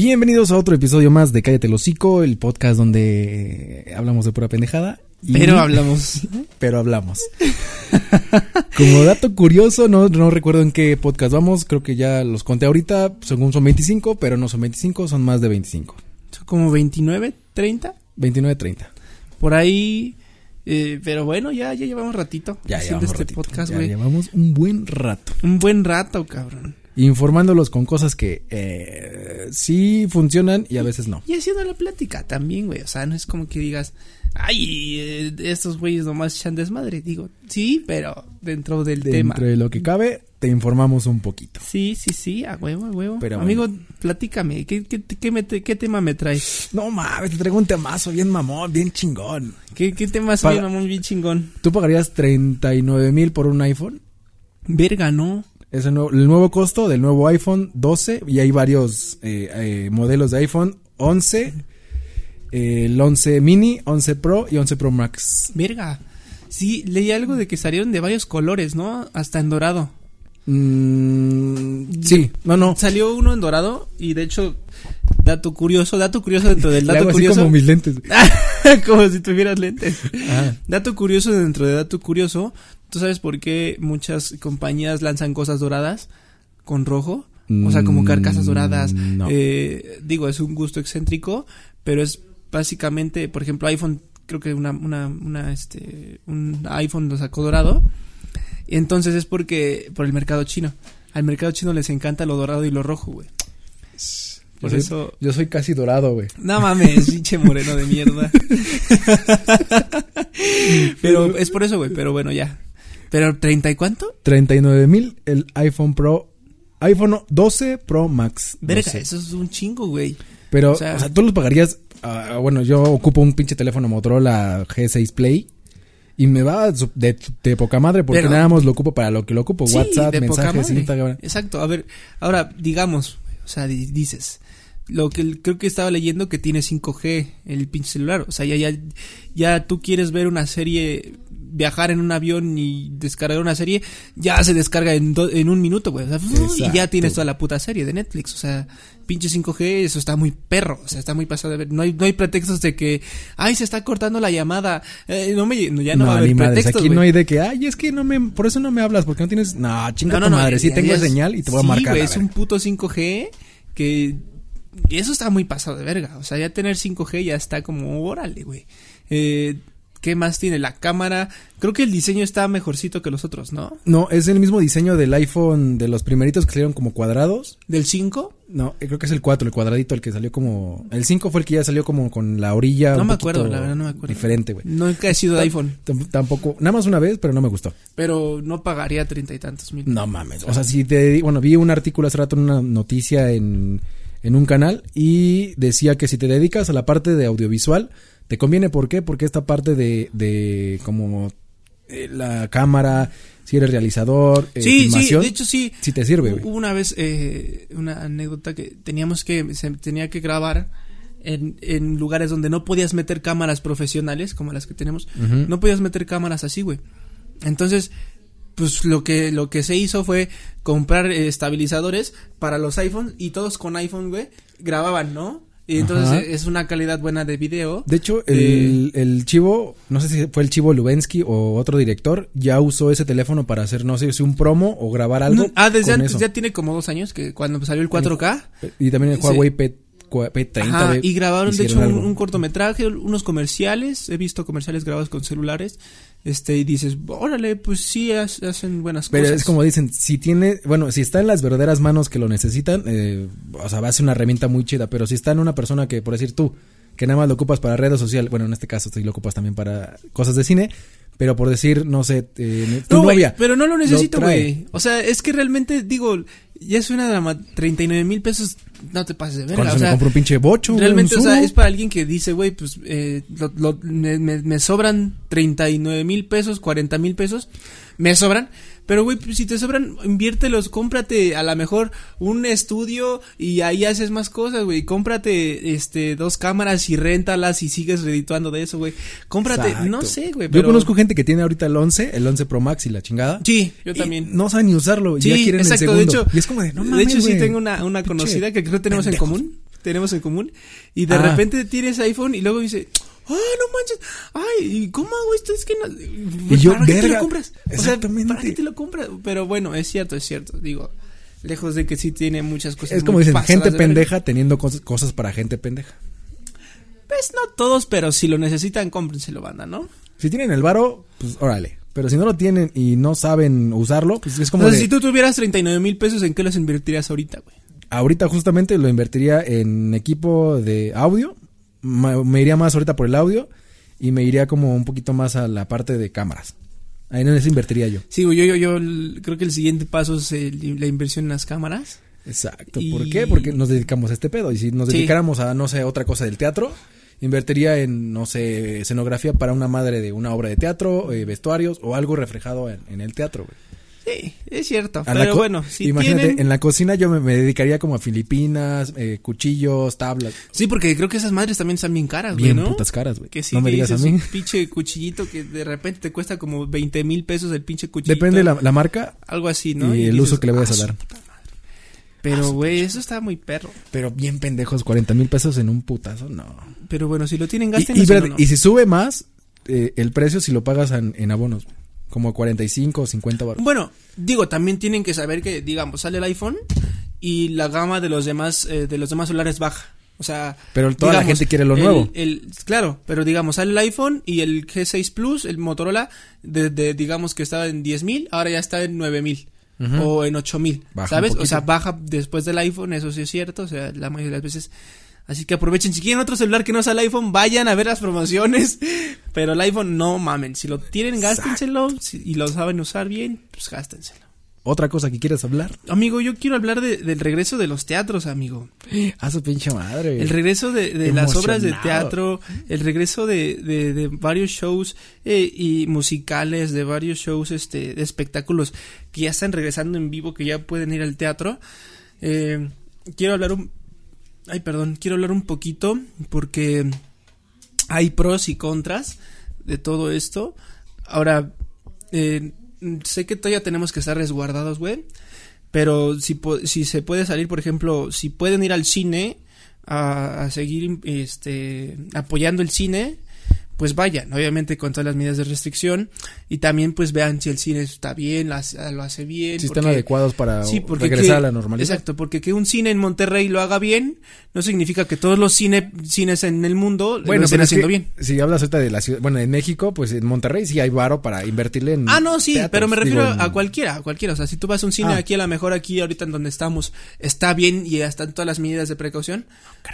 Bienvenidos a otro episodio más de Cállate el Hocico, el podcast donde eh, hablamos de pura pendejada. y- Pero hablamos. Pero hablamos. Como dato curioso, no, no recuerdo en qué podcast vamos, creo que ya los conté ahorita, según son 25, pero no son 25, son más de 25. Son como 29, 30. 29, 30. Por ahí. eh, pero bueno, ya, ya llevamos ratito Ya haciendo llevamos este ratito, podcast, ya güey. llevamos un buen rato. Un buen rato, cabrón. Informándolos con cosas que eh, sí funcionan y a veces no. Y haciendo la plática también, güey. O sea, no es como que digas, ay, eh, estos güeyes nomás echan desmadre. Digo, sí, pero dentro del tema. Dentro de lo que cabe, te informamos un poquito. Sí, sí, sí, a huevo, a huevo. Pero Amigo, platícame, ¿qué, qué, qué, me te- qué tema me traes? No mames, te traigo un temazo bien mamón, bien chingón. ¿Qué, qué tema Paga- soy, mamón, bien chingón? ¿Tú pagarías 39 mil por un iPhone? Verga, ¿no? Es el nuevo, el nuevo costo del nuevo iPhone 12 y hay varios eh, eh, modelos de iPhone 11, eh, el 11 mini, 11 Pro y 11 Pro Max. Verga. Sí, leí algo de que salieron de varios colores, ¿no? Hasta en dorado. Mm, sí, no, no. Salió uno en dorado y de hecho, dato curioso, dato curioso dentro del Le dato así curioso. como mis lentes. como si tuvieras lentes. Ajá. Dato curioso dentro de dato curioso. ¿Tú sabes por qué muchas compañías lanzan cosas doradas con rojo? O sea, como carcasas doradas. Mm, no. Eh, digo, es un gusto excéntrico, pero es básicamente, por ejemplo, iPhone, creo que una, una, una, este, un iPhone lo sacó dorado. Y entonces es porque, por el mercado chino. Al mercado chino les encanta lo dorado y lo rojo, güey. Por Yo soy- eso, Yo soy casi dorado, güey. no mames, pinche moreno de mierda. pero es por eso, güey, pero bueno, ya. Pero 30 y cuánto? 39 mil el iPhone Pro, iPhone 12 Pro Max. Verga, 12. eso es un chingo, güey. Pero, o o sea- sea, tú los pagarías. ah, bueno, yo ocupo un pinche teléfono Motorola G6 Play. Y me va de, de poca madre porque Pero- nada más lo ocupo para lo que lo ocupo. Sí, WhatsApp, mensajes. Instagram. Exacto, a ver, ahora digamos, o sea, di- dices, lo que creo que estaba leyendo que tiene 5G el pinche celular, o sea, ya ya ya tú quieres ver una serie viajar en un avión y descargar una serie, ya se descarga en, do- en un minuto, güey. O sea, y ya tienes toda la puta serie de Netflix. O sea, pinche 5G, eso está muy perro. O sea, está muy pasado de ver. No hay, no hay pretextos de que, ay, se está cortando la llamada. Eh, no me, no, ya no, va a haber pretextos, Aquí güey. no hay de que, ay, es que no me, por eso no me hablas, porque no tienes, no, chinga tu madre, sí ya- tengo señal y te voy sí, a marcar. güey, la es un puto 5G que y eso está muy pasado de verga. O sea, ya tener 5G ya está como, órale, güey. Eh, ¿Qué más tiene? La cámara. Creo que el diseño está mejorcito que los otros, ¿no? No, es el mismo diseño del iPhone de los primeritos que salieron como cuadrados. Del 5. No, eh, creo que es el 4, el cuadradito, el que salió como, el 5 fue el que ya salió como con la orilla. No me acuerdo, la verdad no me acuerdo. Diferente, güey. Nunca he sido de iPhone, Tam- Tampoco, nada más una vez, pero no me gustó. pero no pagaría treinta y tantos mil. No mames. O sea, si te. Bueno, vi un artículo hace rato, una noticia en, en un canal y decía que si te dedicas a la parte de audiovisual, te conviene. ¿Por qué? Porque esta parte de, de como eh, la cámara, si eres realizador, eh, sí, sí, de hecho sí. sí te sirve, güey. Hubo una vez eh, una anécdota que teníamos que se tenía que grabar en, en lugares donde no podías meter cámaras profesionales como las que tenemos, no podías meter cámaras así, güey. Entonces, pues lo que lo que se hizo fue comprar eh, estabilizadores para los iPhones y todos con iPhone, güey, grababan, ¿no? Y entonces Ajá. eh, es una calidad buena de video. De hecho, el, el chivo, no sé si fue el chivo Lubensky o otro director, ya usó ese teléfono para hacer, no sé si un promo o grabar algo. No, ah, desde eso. ya tiene como dos años que cuando salió el 4K. Y también el Sí. Huawei P, P30. Ajá, de- y grabaron de hecho un, cortometraje, unos comerciales, he visto comerciales grabados con celulares, este, y dices, órale, pues sí, has- hacen buenas Pero cosas. es como dicen, si tiene, bueno, si está en las verdaderas manos que lo necesitan, eh, o sea, va a ser una herramienta muy chida, pero si está en una persona que, por decir tú, que nada más lo ocupas para redes sociales, bueno, en este caso sí lo ocupas también para cosas de cine, pero por decir, no sé, eh, tu No, novia. pero no lo necesito, güey. O sea, es que realmente, digo, ya es una drama, 39 mil pesos, no te pases de Con verga. eso O me sea, compro un pinche bocho, realmente, o sea, es para alguien que dice, güey, pues, eh, lo- lo- me, me- me sobran 39 mil pesos, 40 mil pesos, me sobran. Pero, güey, pues, si te sobran, inviértelos, cómprate a lo mejor un estudio y ahí haces más cosas, güey. Cómprate, este, dos cámaras y réntalas y sigues redituando de eso, güey. Cómprate, Exacto. no sé, güey, Yo conozco gente que tiene ahorita el 11, el 11 Pro Max y la chingada. Sí, yo y también. No saben ni usarlo, Sí, ya quieren exacto, el de segundo. hecho, y es como de, no de mames, hecho sí tengo una, una conocida que creo que tenemos en común. tenemos en común. Y de Ah. repente tienes iPhone y luego dice, ah, no manches, ay, ¿y ¿cómo hago esto? Es que no. Y yo, ¿Para qué te lo compras? O sea, exactamente. ¿para qué te lo compras? Pero bueno, es cierto, es cierto. Digo, lejos de que sí tiene muchas cosas. Es como dicen, gente pendeja teniendo cosas, cosas para gente pendeja. Pues no todos, pero si lo necesitan, cómprenselo, banda, ¿no? Si tienen el varo, pues órale. Pero si no lo tienen y no saben usarlo, pues es como Entonces, de- si tú tuvieras 39 mil pesos, ¿en qué los invertirías ahorita, güey? ahorita justamente lo invertiría en equipo de audio. Me iría más ahorita por el audio y me iría como un poquito más a la parte de cámaras. Ahí en eso invertiría yo. Sí, yo, yo, yo creo que el siguiente paso es el- la inversión en las cámaras. Exacto. Y- ¿Por qué? Porque nos dedicamos a este pedo. Y si nos Sí. dedicáramos a, no sé, otra cosa del teatro, invertiría en, no sé, escenografía para una madre de una obra de teatro, eh, vestuarios o algo reflejado en, en el teatro. güey. Sí, es cierto. A pero bueno, si Imagínate, tienen... en la cocina yo me, me dedicaría como a Filipinas, eh, cuchillos, tablas. Sí, porque creo que esas madres también están bien caras, güey, Bien ¿no? putas caras, güey. Que sí, no me que digas a mí. un pinche cuchillito que de repente te cuesta como 20 mil pesos el pinche cuchillito. Depende la, la marca Algo así, ¿no? y el dices, uso que le vayas "Ah, a dar. madre". Pero, güey, eso está muy perro. Pero bien pendejos, 40 mil pesos en un putazo, no. Pero bueno, si lo tienen, Y, gasten. y, espérate, y si sube más, eh, el precio si lo pagas en, en abonos, como 45 o 50 baros. Bueno, digo, también tienen que saber que, digamos, sale el iPhone y la gama de los demás, eh, de los demás celulares baja. O sea, Pero toda la gente quiere lo el- nuevo. el- claro, pero digamos, sale el iPhone y el G6 Plus, el Motorola, de, de, digamos que estaba en 10 mil, ahora ya está en 9 mil. Ujú. O en 8 mil, Baja ¿sabes? un O sea, baja después del iPhone, eso sí es cierto, o sea, la mayoría de las veces. Así que aprovechen, si quieren otro celular que no sea el iPhone, vayan a ver las promociones. Pero el iPhone no mamen, si lo tienen, gástenselo. si- y lo saben usar bien, pues gástenselo. Otra cosa que quieras hablar. Amigo, yo quiero hablar de- del regreso de los teatros, amigo. A su pinche madre. El regreso de, de las obras de teatro, el regreso de, de- de varios shows eh, y musicales, de varios shows este, de espectáculos que ya están regresando en vivo, que ya pueden ir al teatro. Eh, quiero hablar un... Ay, perdón, quiero hablar un poquito porque hay pros y contras de todo esto. Ahora, eh, sé que todavía tenemos que estar resguardados, güey. Pero si, si se puede salir, por ejemplo, si pueden ir al cine a, a seguir este, apoyando el cine, pues vayan, obviamente con todas las medidas de restricción. Y también pues vean si el cine está bien, lo hace, lo hace bien. si están adecuados para Sí, regresar que- a la normalidad. Exacto, porque que un cine en Monterrey lo haga bien, no significa que todos los cine, cines en el mundo lo estén es haciendo que bien. Si hablas ahorita de la ciudad, bueno, en México, pues en Monterrey sí hay varo para invertirle en. Ah, no, sí, teatros. pero me refiero Digo, a cualquiera, a cualquiera. O sea, si tú vas a un cine Ah. aquí, a lo mejor aquí, ahorita en donde estamos, está bien y están todas las medidas de precaución,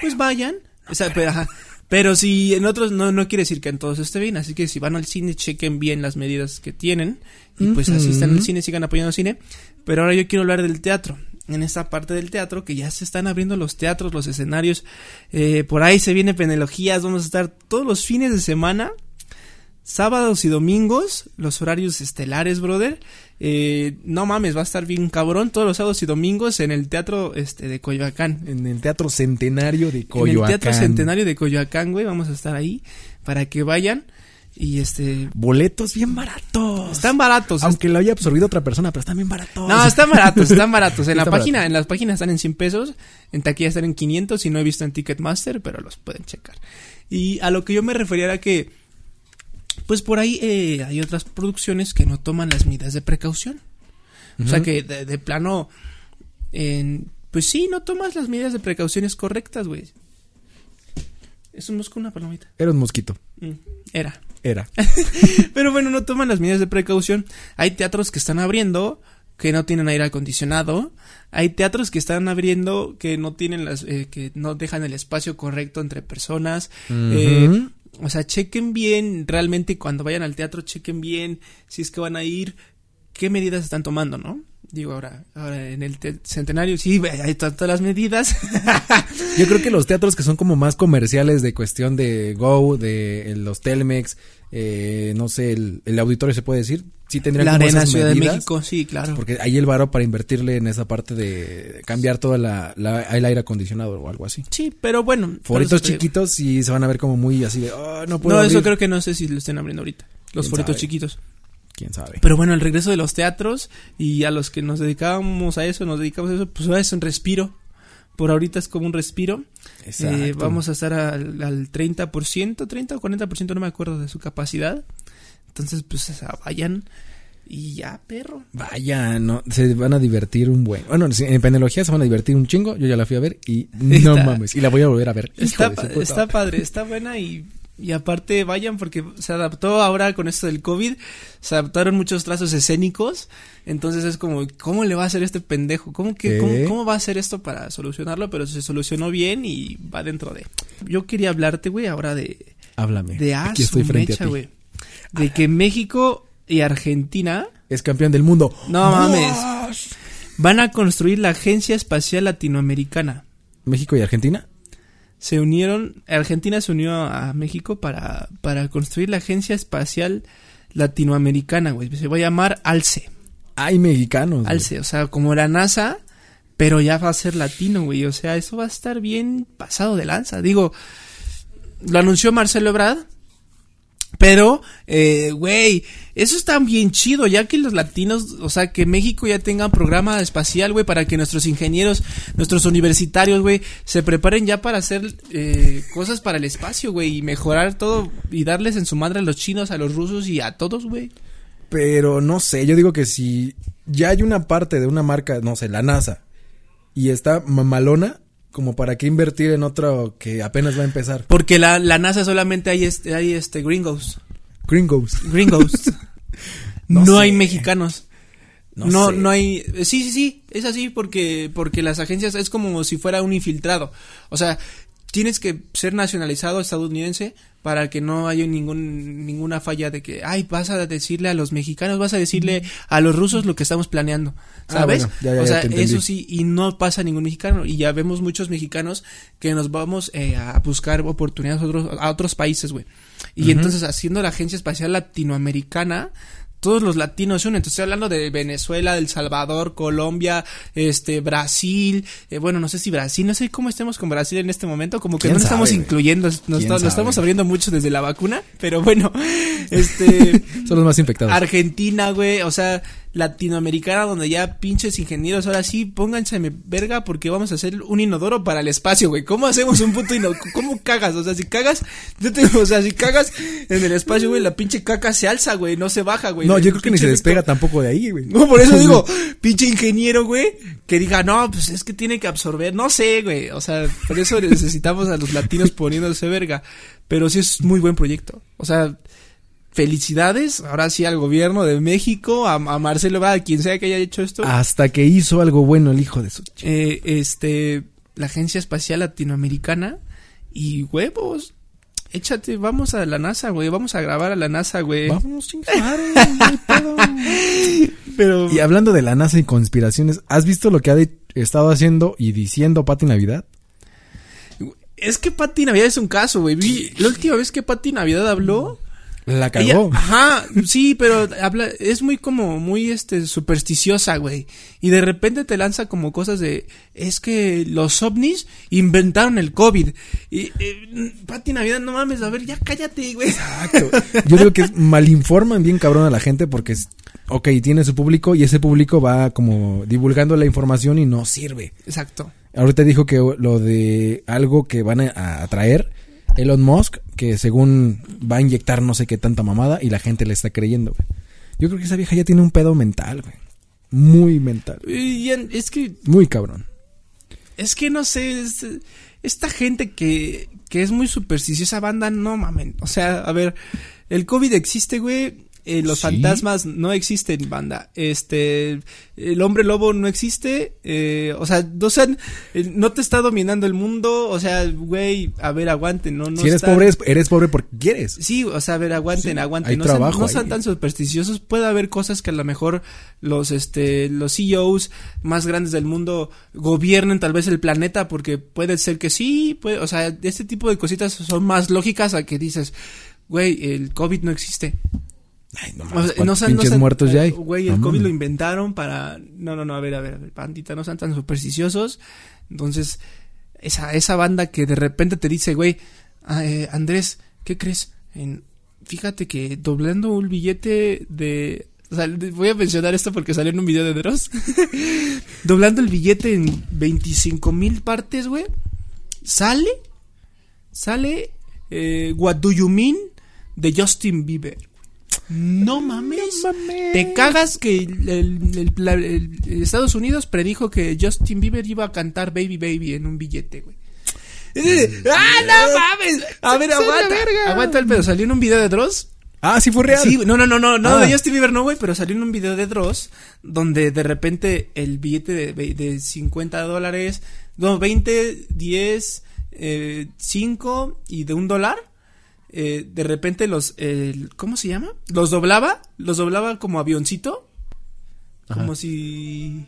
pues vayan. O sea, pero, ajá. Pero si en otros no, no quiere decir que en todos esté bien, así que si van al cine, chequen bien las medidas que tienen y pues Ujú. asistan al cine, sigan apoyando al cine. Pero ahora yo quiero hablar del teatro. En esta parte del teatro, que ya se están abriendo los teatros, los escenarios. Eh, por ahí se viene penelogías, vamos a estar todos los fines de semana sábados y domingos, los horarios estelares, brother. Eh, no mames, va a estar bien cabrón todos los sábados y domingos en el teatro este de Coyoacán. En el Teatro Centenario de En Coyoacán. el teatro centenario de Coyoacán, güey, vamos a estar ahí para que vayan y este Boletos bien baratos. están baratos. Aunque lo haya absorbido otra persona, pero están bien baratos. No, están baratos, están baratos. En la Está página, en las páginas están en 100 pesos, en taquilla están en 500 y no he visto en Ticketmaster, pero los pueden checar. Y a lo que yo me refería era que, pues por ahí eh, hay otras producciones que no toman las medidas de precaución. O sea que de, de plano, en, pues sí, no tomas las medidas de precauciones correctas, güey. Es un mosco, una palomita. Era un mosquito. Mm, era. Era. Pero bueno, no toman las medidas de precaución. Hay teatros que están abriendo que no tienen aire acondicionado. Hay teatros que están abriendo que no tienen las, eh, que no dejan el espacio correcto entre personas. Eh. O sea, chequen bien, realmente cuando vayan al teatro, chequen bien si es que van a ir, qué medidas están tomando, ¿no? Digo, ahora, ahora en el te- centenario, sí, hay to- todas las medidas. Yo creo que los teatros que son como más comerciales de cuestión de Go, de los Telmex, eh, no sé, el, el auditorio se puede decir, sí tendrían la como Arena esas Ciudad medidas, de México, sí, claro. Porque hay el varo para invertirle en esa parte de cambiar toda la, la- el aire acondicionado o algo así. Sí, pero bueno. Foritos chiquitos sí se van a ver como muy así de, "Ah, no puedo No, eso abrir". creo que no sé si lo estén abriendo ahorita. Los ¿Quién foritos sabe? chiquitos. Quién sabe. Pero bueno, el regreso de los teatros y a los que nos dedicábamos a eso, nos dedicamos a eso, pues ahora es un respiro. por ahorita es como un respiro. Exacto. Eh, vamos a estar al, al 30%, 30 o 40%, no me acuerdo de su capacidad. Entonces, pues o sea, vayan y ya, perro. Vaya, no, se van a divertir un buen. Bueno, en penelogía se van a divertir un chingo. Yo ya la fui a ver y no Está- mames. Y la voy a volver a ver. Está, está padre, está buena y, y aparte vayan porque se adaptó ahora con esto del COVID, se adaptaron muchos trazos escénicos, entonces es como, ¿cómo le va a hacer este pendejo? ¿Cómo, cómo, cómo va a hacer esto para solucionarlo? Pero se solucionó bien y va dentro de... Yo quería hablarte, güey, ahora de, Háblame. de Aquí estoy frente mecha, a ti. De que México y Argentina Es campeón del mundo. No mames. van a construir la Agencia Espacial Latinoamericana. México y Argentina. Se unieron, Argentina se unió a México para, para construir la Agencia Espacial Latinoamericana, güey. Se va a llamar ALCE. Hay mexicanos. güey. ALCE, o sea, como la NASA, pero ya va a ser latino, güey. O sea, eso va a estar bien pasado de lanza. Digo, lo anunció Marcelo Ebrard. Pero, eh, güey, eso está bien chido, ya que los latinos, o sea, que México ya tenga un programa espacial, güey, para que nuestros ingenieros, nuestros universitarios, güey, se preparen ya para hacer eh, cosas para el espacio, güey, y mejorar todo y darles en su madre a los chinos, a los rusos y a todos, güey. Pero no sé, yo digo que si ya hay una parte de una marca, no sé, la NASA, y está mamalona, como para qué invertir en otro que apenas va a empezar. Porque la, la NASA solamente hay este, hay este gringos. Gringos. Gringos. No hay mexicanos. No, No, sé. no hay. Sí, sí, sí. Es así porque, porque las agencias es como si fuera un infiltrado. O sea, tienes que ser nacionalizado estadounidense para que no haya ningún, ninguna falla de que, ay, vas a decirle a los mexicanos, vas a decirle a los rusos lo que estamos planeando. Ah, ¿Sabes? bueno, ya, ya, o sea, eso sí, y no pasa ningún mexicano. Y ya vemos muchos mexicanos que nos vamos eh, a buscar oportunidades a otros, a otros países, güey. Y entonces, haciendo la Agencia Espacial Latinoamericana, todos los latinos se unen. Entonces, estoy hablando de Venezuela, El Salvador, Colombia, este, Brasil. eh, bueno, no sé si Brasil, no sé cómo estemos con Brasil en este momento. Como que ¿Quién no estamos sabe, güey? incluyendo. Nos, estamos abriendo mucho desde la vacuna. Pero bueno, este. Son los más infectados. Argentina, güey, o sea, latinoamericana donde ya pinches ingenieros, ahora sí, pónganse verga porque vamos a hacer un inodoro para el espacio, güey. ¿Cómo hacemos un puto inodoro? ¿Cómo cagas? O sea, si cagas, yo te, o sea, si cagas en el espacio, güey, la pinche caca se alza, güey, no se baja, güey. no, yo creo que ni se efecto- despega tampoco de ahí, güey. No, por eso digo, pinche ingeniero, güey, que diga, no, pues es que tiene que absorber, no sé, güey, o sea, por eso necesitamos a los latinos poniéndose verga, pero sí es muy buen proyecto, o sea, felicidades, ahora sí al gobierno de México, a, a Marcelo Ebrard, a quien sea que haya hecho esto, Hasta que hizo algo bueno el hijo de su... ch- eh, este, la Agencia Espacial Latinoamericana, y huevos, échate, vamos a la NASA, güey, vamos a grabar a la NASA, güey, pedo. pero... Y hablando de la NASA y conspiraciones, ¿has visto lo que ha de- estado haciendo y diciendo Pati Navidad? Es que Pati Navidad es un caso, güey. La última vez que Pati Navidad habló. La Ella, cagó. ajá, sí, pero habla, es muy como, muy este, supersticiosa, güey. Y de repente te lanza como cosas de, es que los ovnis inventaron el COVID. Y, eh, Pati Navidad, no mames, a ver, ya cállate, güey. Exacto. Yo creo que malinforman bien cabrón a la gente porque es, ok, tiene su público y ese público va como divulgando la información y no sirve. Exacto. Ahorita dijo que lo de algo que van a, a traer Elon Musk, que según va a inyectar no sé qué tanta mamada y la gente le está creyendo, güey. Yo creo que esa vieja ya tiene un pedo mental, güey. Muy mental. Y es que, Muy cabrón. es que no sé, es- esta gente que, que es muy supersticiosa banda, no mamen. O sea, a ver, el COVID existe, güey. Eh, los Sí. fantasmas no existen, banda. Este, el hombre lobo no existe. Eh, o sea, no, sean- eh, no te está dominando el mundo. O sea, güey, a ver, aguanten, no, no si eres están- pobre, eres, pobre porque quieres. Sí, o sea, a ver, aguanten, Sí, aguanten. no sean, trabajo no ahí. sean tan supersticiosos. Puede haber cosas que a lo mejor los, este, los CEOs más grandes del mundo gobiernen tal vez el planeta porque puede ser que sí, puede, o sea, este tipo de cositas son más lógicas a que dices, güey, el COVID no existe. Ay, no O mames, sea, no ¿cuántos sean- no pinches sean- muertos ya hay. Güey, el No COVID lo inventaron para... No, no, no, a ver, a ver, a ver, pandita, no sean tan supersticiosos. Entonces, esa, esa banda que de repente te dice, güey, ah, eh, Andrés, ¿qué crees? En, fíjate que doblando un billete de O sea, voy a mencionar esto porque salió en un video de Dross. Doblando el billete en 25 mil partes, güey. Sale, sale eh, What Do You Mean de Justin Bieber. No mames. Te cagas que el, el- el- la- el- el Estados Unidos predijo que Justin Bieber iba a cantar Baby Baby en un billete, güey. ¡Ah, no mames! A ver, aguanta. Aguanta el pedo. Salió en un video de Dross Ah, sí fue real. Sí, no, no, no, no, no, Ah. de Justin Bieber no, güey, pero salió en un video de Dross donde de repente el billete de, de 50 dólares, no, 20, 10, eh, 5 y de un dólar, eh, de repente los, el- ¿cómo se llama? Los doblaba, los doblaba como avioncito, Ajá. como si...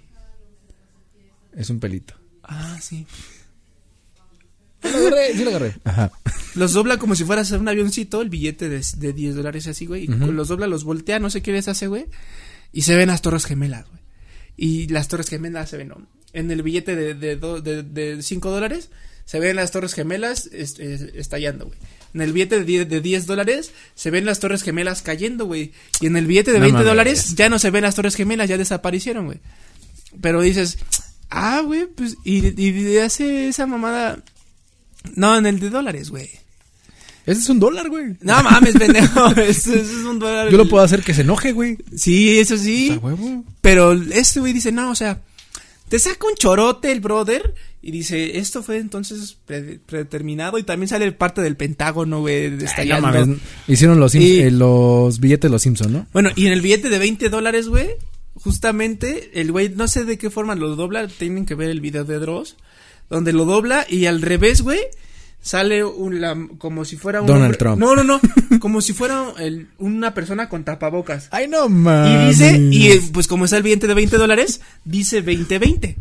Es un pelito. Ah, sí. Lo agarré, sí lo agarré. Ajá. Los dobla como si fuera a ser un avioncito, el billete de, de 10 dólares así, güey. Y los dobla, los voltea, no sé qué les hace, güey. Y se ven las torres gemelas, güey. Y las torres gemelas se ven, ¿no? En el billete de, de, do- de, de 5 dólares, se ven las torres gemelas est- est- estallando, güey. En el billete de 10, de 10 dólares, se ven las torres gemelas cayendo, güey. Y en el billete de No 20 mames. dólares, ya no se ven las torres gemelas, ya desaparecieron, güey. Pero dices, ah, güey, pues, y, y hace esa mamada. No, en el de dólares, güey. Ese es un dólar, güey. No mames, pendejo. Eso es un dólar. Yo lo puedo hacer que se enoje, güey. Sí, eso sí. A huevo. Pero este güey dice, no, o sea, te saca un chorote el brother y dice, esto fue entonces pre- predeterminado y también sale parte del Pentágono, güey, Ay, no mames. Hicieron los, Y- eh, los billetes de los Simpson, ¿no? Bueno, y en el billete de 20 dólares, güey, justamente el güey, no sé de qué forma lo dobla, tienen que ver el video de Dross, donde lo dobla y al revés, güey, sale un, la- como si fuera un... Donald hombre- Trump. No, no, no, como si fuera el- una persona con tapabocas. Ay, no Y mames. dice, y pues como está el billete de 20 dólares, dice 2020.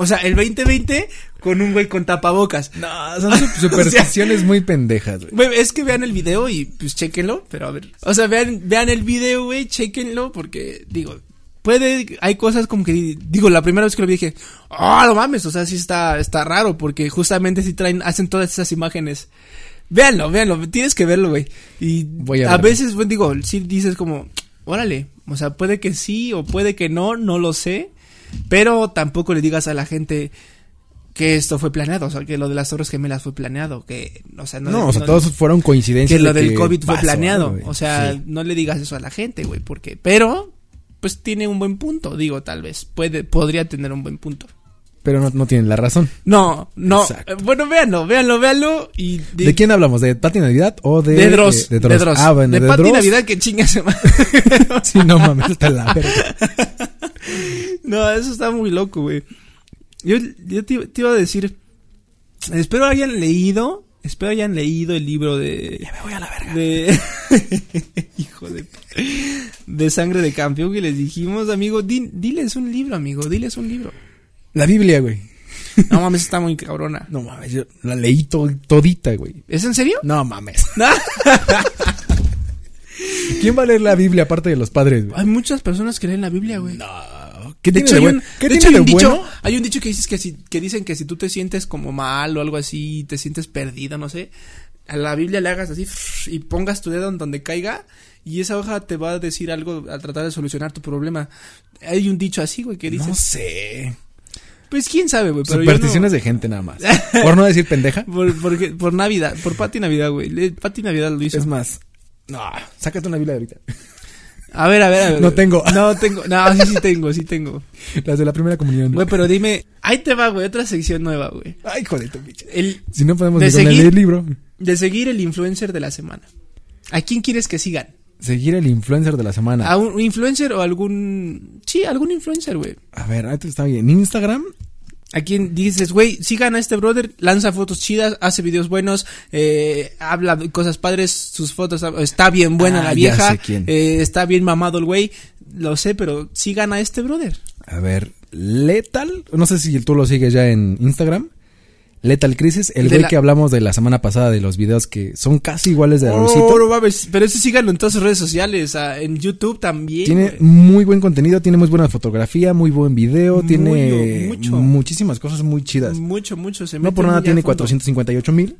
O sea, el 2020 con un güey con tapabocas. No, son su- supersticiones muy pendejas, güey. Güey, es que vean el video y pues chequenlo, pero a ver. O sea, vean, vean el video, güey, chequenlo, porque digo, puede, hay cosas como que, digo, la primera vez que lo vi dije, ah, no mames, o sea, sí está, está raro, porque justamente si traen, hacen todas esas imágenes. Véanlo, véanlo, tienes que verlo, güey. Y Voy a veces, pues, digo, sí dices como, órale, o sea, puede que sí o puede que no, no lo sé, pero tampoco le digas a la gente que esto fue planeado, o sea, que lo de las Torres Gemelas fue planeado, que, o sea, no, No, o sea, no- todos fueron coincidencias. que lo de del COVID fue planeado. O sea, Sí. no le digas eso a la gente, güey, porque, pero, pues tiene un buen punto, digo, tal vez, puede, podría tener un buen punto. Pero no, no tienen la razón. No, no, Exacto. bueno, véanlo, véanlo, véanlo y ¿De, quién hablamos? ¿De Pati Navidad o de... de Dross, eh, de de Dross. Dross. Ah, bueno, de, de, Pati Dross. Navidad que chinga se ma- Sí, no mames, está la verga. No, eso está muy loco, güey. Yo, yo te, te iba a decir, espero hayan leído, espero hayan leído el libro de... Ya me voy a la verga. De. Hijo de. De sangre de campeón que les dijimos, amigo. di- diles un libro, amigo. Diles un libro. La Biblia, güey. No mames, está muy cabrona. No mames, yo la leí to- todita, güey. ¿Es en serio? No mames. ¿Quién va a leer la Biblia aparte de los padres, güey? Hay muchas personas que leen la Biblia, güey. No. ¿Qué De tiene hecho, de hay un, ¿Qué de tiene hecho, hay de un dicho, hay un dicho que dices que si, que dicen que si tú te sientes como mal o algo así, te sientes perdido, no sé, a la Biblia le hagas así y pongas tu dedo en donde caiga y esa hoja te va a decir algo a tratar de solucionar tu problema. Hay un dicho así, güey, que dice, No sé. pues quién sabe, güey, no- Supersticiones de gente nada más. Por no decir pendeja. Por, porque- por Navidad, por Pati Navidad, güey. Pati Navidad lo hizo. Es más. No, sácate una Biblia ahorita. A ver, a ver, a ver. No tengo. No tengo. No, sí, sí tengo, sí tengo. Las de la primera comunión. Güey, pero dime. Ahí te va, güey. Otra sección nueva, güey. Ay, joder, tu pinche. El Si no podemos De seguir- el libro. de seguir el influencer de la semana. ¿A quién quieres que sigan? Seguir el influencer de la semana. ¿A un influencer o algún. Sí, algún influencer, güey. A ver, ahí está bien. En Instagram, ¿A quién dices, güey, sigan a este brother, lanza fotos chidas, hace videos buenos, eh, habla de cosas padres, sus fotos, está bien buena Ah, la vieja, sé quién. eh, está bien mamado el güey, lo sé, pero sigan a este brother. a ver, Lethal. No sé si tú lo sigues ya en Instagram. Lethal Crisis, el De güey la- que hablamos de la semana pasada de los videos que son casi iguales de Oh, no mames, pero ese síganlo en todas sus redes sociales, en YouTube también. Tiene güey. muy buen contenido, tiene muy buena fotografía, muy buen video, Muy, tiene mucho. muchísimas cosas muy chidas. Mucho, mucho. Se No por nada tiene fondo. 458 mil.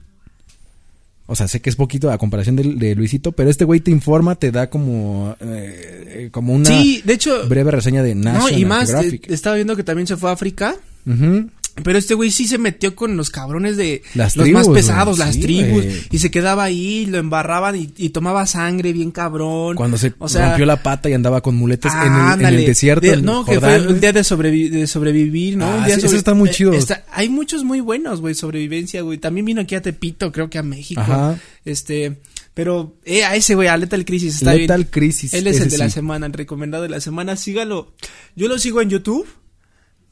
O sea, sé que es poquito a comparación de, de Luisito, pero este güey te informa, te da como, eh, como una Sí, de hecho, breve reseña de no, National y más, eh, estaba viendo que también se fue a África. Ujú. Pero este güey sí se metió con los cabrones de Las los tribus, más pesados, güey, las sí, tribus, güey. y se quedaba ahí, lo embarraban y, y tomaba sangre bien cabrón. Cuando se o sea, rompió la pata y andaba con muletas en, el, en el desierto. de- no, que fue un día de, sobrevi- de sobrevivir, ¿no? Ah, un día sí, eso sobre- está muy eh, chido. está- hay muchos muy buenos, güey, sobrevivencia, güey. También vino aquí a Tepito, creo que a México. Ajá. Este, pero eh, a ese güey, a Lethal Crisis está Lethal bien. Crisis. Él es el de la semana, el recomendado de la semana. Sígalo. Yo lo sigo en YouTube,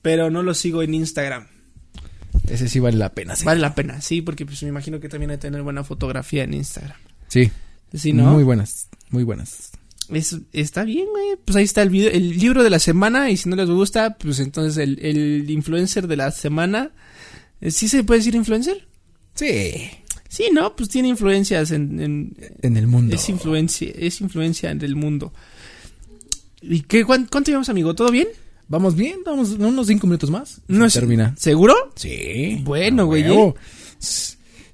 pero no lo sigo en Instagram. Ese sí vale la pena, sí. Vale la pena, sí, porque pues me imagino que también hay que tener buena fotografía en Instagram. Sí, Sí, ¿no? muy buenas, muy buenas. Es- está bien, güey. Pues ahí está el video, el libro de la semana. Y si no les gusta, pues entonces el, el influencer de la semana. eh, ¿Sí se puede decir influencer? Sí. Sí, ¿no? Pues tiene influencias en, en- En el mundo. es influencia, es influencia del mundo. ¿Y qué, cuán- cuánto llevamos, amigo? ¿Todo bien? Vamos bien, vamos unos cinco minutos más. No Se es- termina. ¿Seguro? Sí. Bueno, a güey,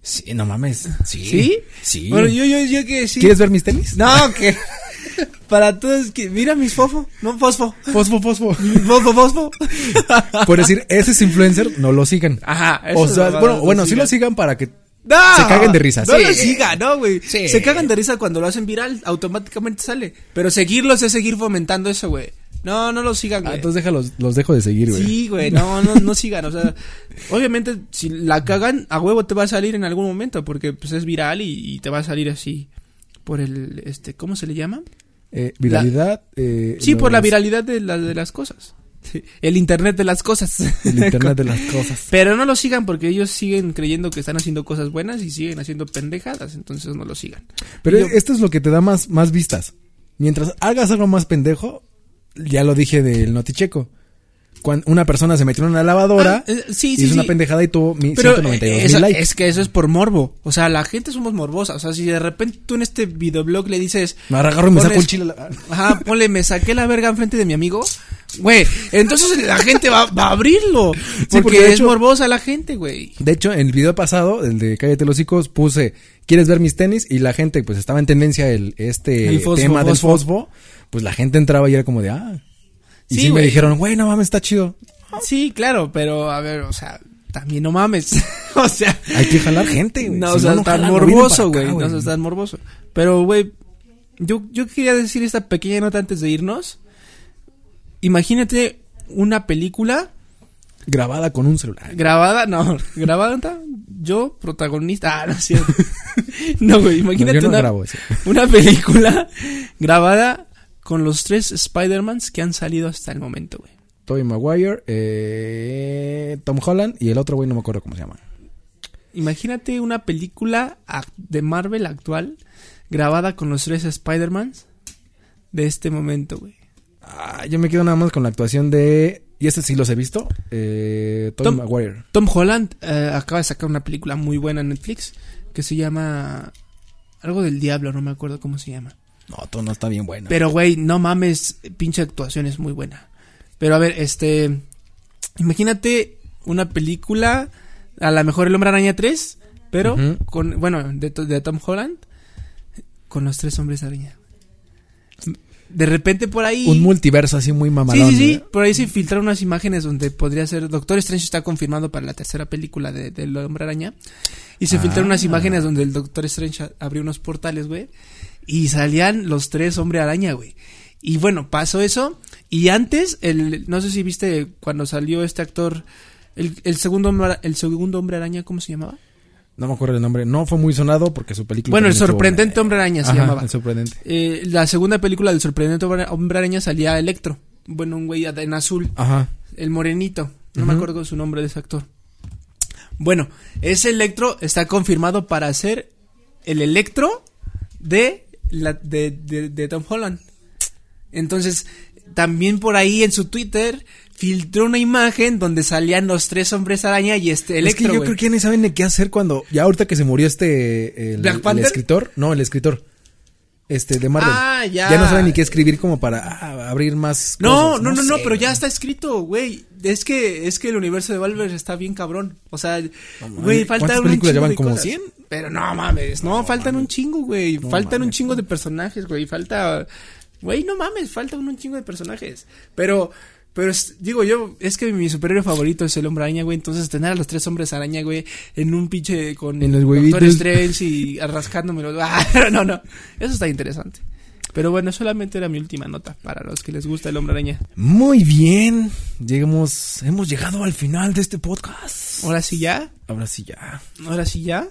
Sí, no mames. Sí. ¿Sí? Sí. Bueno, yo, yo, yo que sí. ¿Quieres ver mis tenis? No, que. Para todos que. Mira mis fofo. No, fosfo. Fosfo, fosfo. Fosfo, fosfo. Por decir, ese es influencer, no lo sigan. Ajá. eso O sea, no, bueno, no bueno, sí lo sigan para que No, Se caguen de risa, No sí. lo sigan, no, güey. Sí. Se cagan de risa cuando lo hacen viral, automáticamente sale. Pero seguirlos es seguir fomentando eso, güey. No, no lo sigan, Ah, güey. entonces déjalos, los dejo de seguir, güey. Sí, güey, no, no, no sigan, o sea, obviamente si la cagan, a huevo te va a salir en algún momento, porque pues es viral y, y te va a salir así por el, este, ¿cómo se le llama? Eh, viralidad. eh, Sí, por la los- viralidad de, la, de las cosas. El internet de las cosas. El internet de las cosas. Pero no lo sigan porque ellos siguen creyendo que están haciendo cosas buenas y siguen haciendo pendejadas, entonces no lo sigan. Pero Yo- esto es lo que te da más, más vistas. Mientras hagas algo más pendejo, ya lo dije del noticheco. Cuando una persona se metió en una lavadora, Ah, eh, sí, sí, hizo una pendejada y tuvo mi- Pero 192 eh, mil eso- likes. es que eso es por morbo. O sea, la gente somos morbosa. O sea, si de repente tú en este videoblog le dices, Me agarro y me saco el chile. la- ajá, ponle, me saqué la verga enfrente de mi amigo, güey, entonces la gente va, va a abrirlo. Porque, es morbosa la gente, güey. De hecho, en el video pasado, el de Cállate los hocicos, puse, ¿quieres ver mis tenis? Y la gente, pues estaba en tendencia el, este El fosfo, tema del fosfo. Pues la gente entraba y era como de, ah. Y Sí, sí, me dijeron, güey, no mames, está chido. Sí, claro, pero a ver, o sea, también no mames. o sea, Hay que jalar gente, güey. no, Si o sea, no tan jalan, no morboso, güey. No, o sea, tan morboso. Pero, güey, yo, yo quería decir esta pequeña nota antes de irnos. Imagínate una película Grabada con un celular. grabada, no, grabada, yo, protagonista, ah, no es cierto. no, güey, imagínate No, yo no una, grabo eso. una película grabada con los tres Spider-Mans que han salido hasta el momento, güey. Tobey Maguire, eh, Tom Holland y el otro güey no me acuerdo cómo se llama. Imagínate una película de Marvel actual grabada con los tres Spider-Mans de este momento, güey. Ah, yo me quedo nada más con la actuación de... Y este sí los he visto. Eh, Tom- Maguire. Tom Holland eh, acaba de sacar una película muy buena en Netflix que se llama algo del diablo, no me acuerdo cómo se llama. No, todo no está bien bueno. Pero, güey, no mames, pinche actuación es muy buena. Pero, a ver, este... Imagínate una película, a lo mejor El Hombre Araña 3, pero con, bueno, de, to- de Tom Holland, con los tres hombres araña. De repente por ahí... Un multiverso así muy Sí, mamalón. sí, sí. ¿eh? Por ahí se filtraron unas imágenes donde podría ser. Doctor Strange está confirmado para la tercera película de, del Hombre Araña. Y se Ah. filtraron unas imágenes donde el Doctor Strange abrió unos portales, güey. Y salían los tres Hombre Araña, güey. Y bueno, pasó eso. Y antes, el, no sé si viste cuando salió este actor. El, el segundo hombre, el segundo hombre araña, ¿cómo se llamaba? No me acuerdo el nombre. No fue muy sonado porque su película... Bueno, el sorprendente hombre araña se Ajá, llamaba. El sorprendente. Eh, la segunda película del sorprendente hombre araña salía Electro. Bueno, un güey en azul. Ajá. El morenito. No me acuerdo su nombre de ese actor. Bueno, ese Electro está confirmado para ser el Electro de, la, de, de, de Tom Holland. Entonces, también por ahí en su Twitter filtró una imagen donde salían los tres hombres araña y este es que Electro. yo creo que ya ni saben de qué hacer cuando... Ya ahorita que se murió este... El, ¿Black el Panther? escritor. No, el escritor. Este, de Marvel. Ah, ya. Ya no saben ni qué escribir como para ah, abrir más No, cosas. no, no, no, sé, pero ya está escrito, güey. Es que es que el universo de Valver está bien cabrón. O sea, güey, falta ¿Cuántas un películas chingo llevan? de ¿Como cosas. 100? Pero no mames, no, faltan un chingo, güey. No faltan un chingo de personajes, güey. Falta. Güey, no mames, faltan un chingo de personajes. Pero. Pero es- digo yo, es que mi superhéroe favorito es el hombre araña, güey. Entonces tener a los tres hombres araña, güey, en un pinche con En los Doctor. Strange y rascándomelo. Ah, no, no. Eso está interesante. Pero bueno, solamente era mi última nota para los que les gusta el hombre araña. Muy bien. Llegamos, hemos llegado al final de este podcast. Ahora sí ya, Ahora sí ya. ahora sí ya.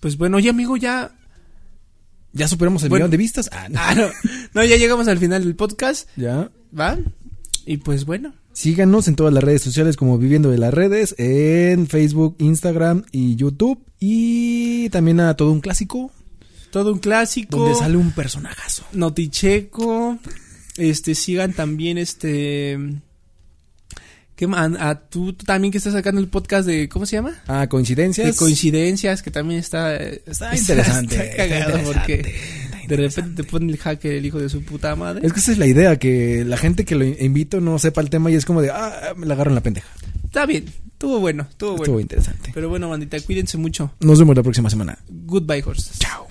Pues bueno, oye amigo, ya. Ya superamos el Bueno. millón de vistas. Ah, no. Ah, no. No, ya llegamos al final del podcast. Ya. ¿Va? Y pues bueno. Síganos en todas las redes sociales como Viviendo de las Redes, en Facebook, Instagram y YouTube. Y también a todo un clásico, Todo un clásico. donde sale un personajazo. Noticheco. Este, sigan también este. ¿Qué más? A tú, tú también que estás sacando el podcast de. ¿Cómo se llama? Ah, coincidencias. De coincidencias, que también está. Está interesante. Está cagado está porque interesante, de repente te pone el hacker el hijo de su puta madre. Es que esa es la idea, que la gente que lo invito no sepa el tema y es como de, ah, me la agarran la pendeja. Está bien. Estuvo bueno, estuvo bueno. Estuvo interesante. Pero bueno, bandita, cuídense mucho. Nos vemos la próxima semana. Goodbye, horses. Chao.